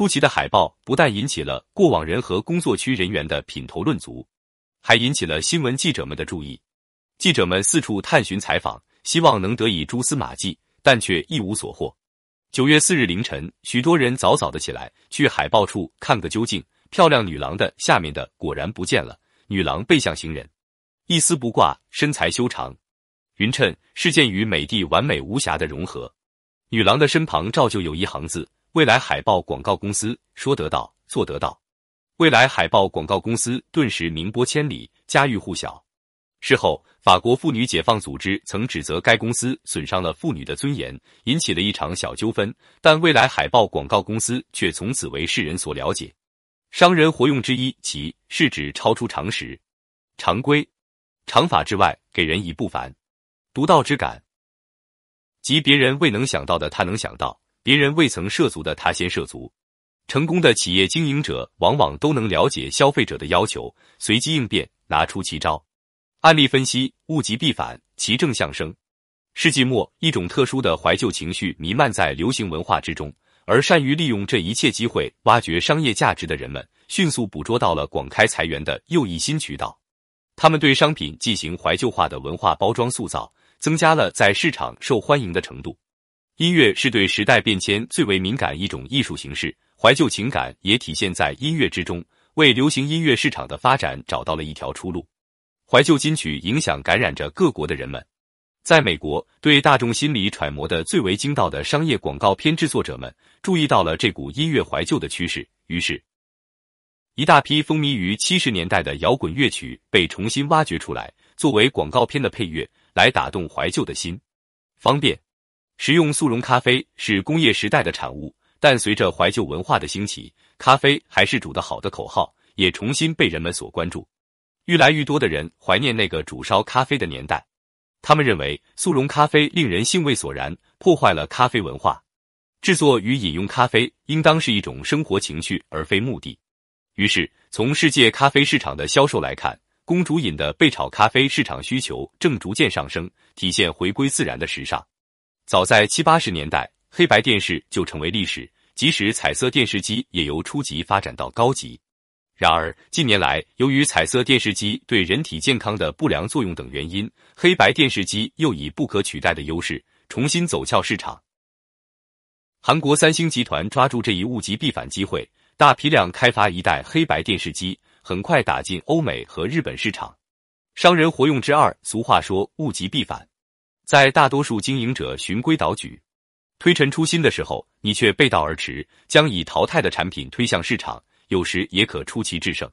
出奇的海报不但引起了过往人和工作区人员的品头论足，还引起了新闻记者们的注意。记者们四处探寻采访，希望能得以蛛丝马迹，但却一无所获。九月四日凌晨，许多人早早的起来去海报处看个究竟。漂亮女郎的下面的果然不见了，女郎背向行人，一丝不挂，身材修长，匀称，是件与美的完美无瑕的融合。女郎的身旁照旧有一行字：“未来海报广告公司说得到，做得到。”未来海报广告公司顿时名播千里，家喻户晓。事后，法国妇女解放组织曾指责该公司损伤了妇女的尊严，引起了一场小纠纷。但未来海报广告公司却从此为世人所了解。商人活用之一，其是指超出常识、常规、常法之外，给人以不凡、独到之感。即别人未能想到的，他能想到；别人未曾涉足的，他先涉足。成功的企业经营者往往都能了解消费者的要求，随机应变，拿出奇招。案例分析：物极必反，其正向生。世纪末，一种特殊的怀旧情绪弥漫在流行文化之中，而善于利用这一切机会挖掘商业价值的人们，迅速捕捉到了广开财源的又一新渠道。他们对商品进行怀旧化的文化包装塑造，增加了在市场受欢迎的程度。音乐是对时代变迁最为敏感一种艺术形式，怀旧情感也体现在音乐之中，为流行音乐市场的发展找到了一条出路。怀旧金曲影响感染着各国的人们，在美国，对大众心理揣摩的最为精到的商业广告片制作者们注意到了这股音乐怀旧的趋势，于是，一大批风靡于七十年代的摇滚乐曲被重新挖掘出来，作为广告片的配乐，来打动怀旧的心。方便食用速溶咖啡是工业时代的产物，但随着怀旧文化的兴起，咖啡还是煮得好的口号也重新被人们所关注。越来越多的人怀念那个煮烧咖啡的年代，他们认为速溶咖啡令人兴味索然，破坏了咖啡文化。制作与饮用咖啡应当是一种生活情趣，而非目的。于是，从世界咖啡市场的销售来看，公主饮的焙炒咖啡市场需求正逐渐上升，体现回归自然的时尚。早在七八十年代，黑白电视就成为历史，即使彩色电视机也由初级发展到高级。然而，近年来，由于彩色电视机对人体健康的不良作用等原因，黑白电视机又以不可取代的优势重新走俏市场。韩国三星集团抓住这一物极必反机会，大批量开发一代黑白电视机，很快打进欧美和日本市场。商人活用之二，俗话说物极必反，在大多数经营者循规蹈矩、推陈出新的时候，你却背道而驰，将已淘汰的产品推向市场。有时也可出奇制胜。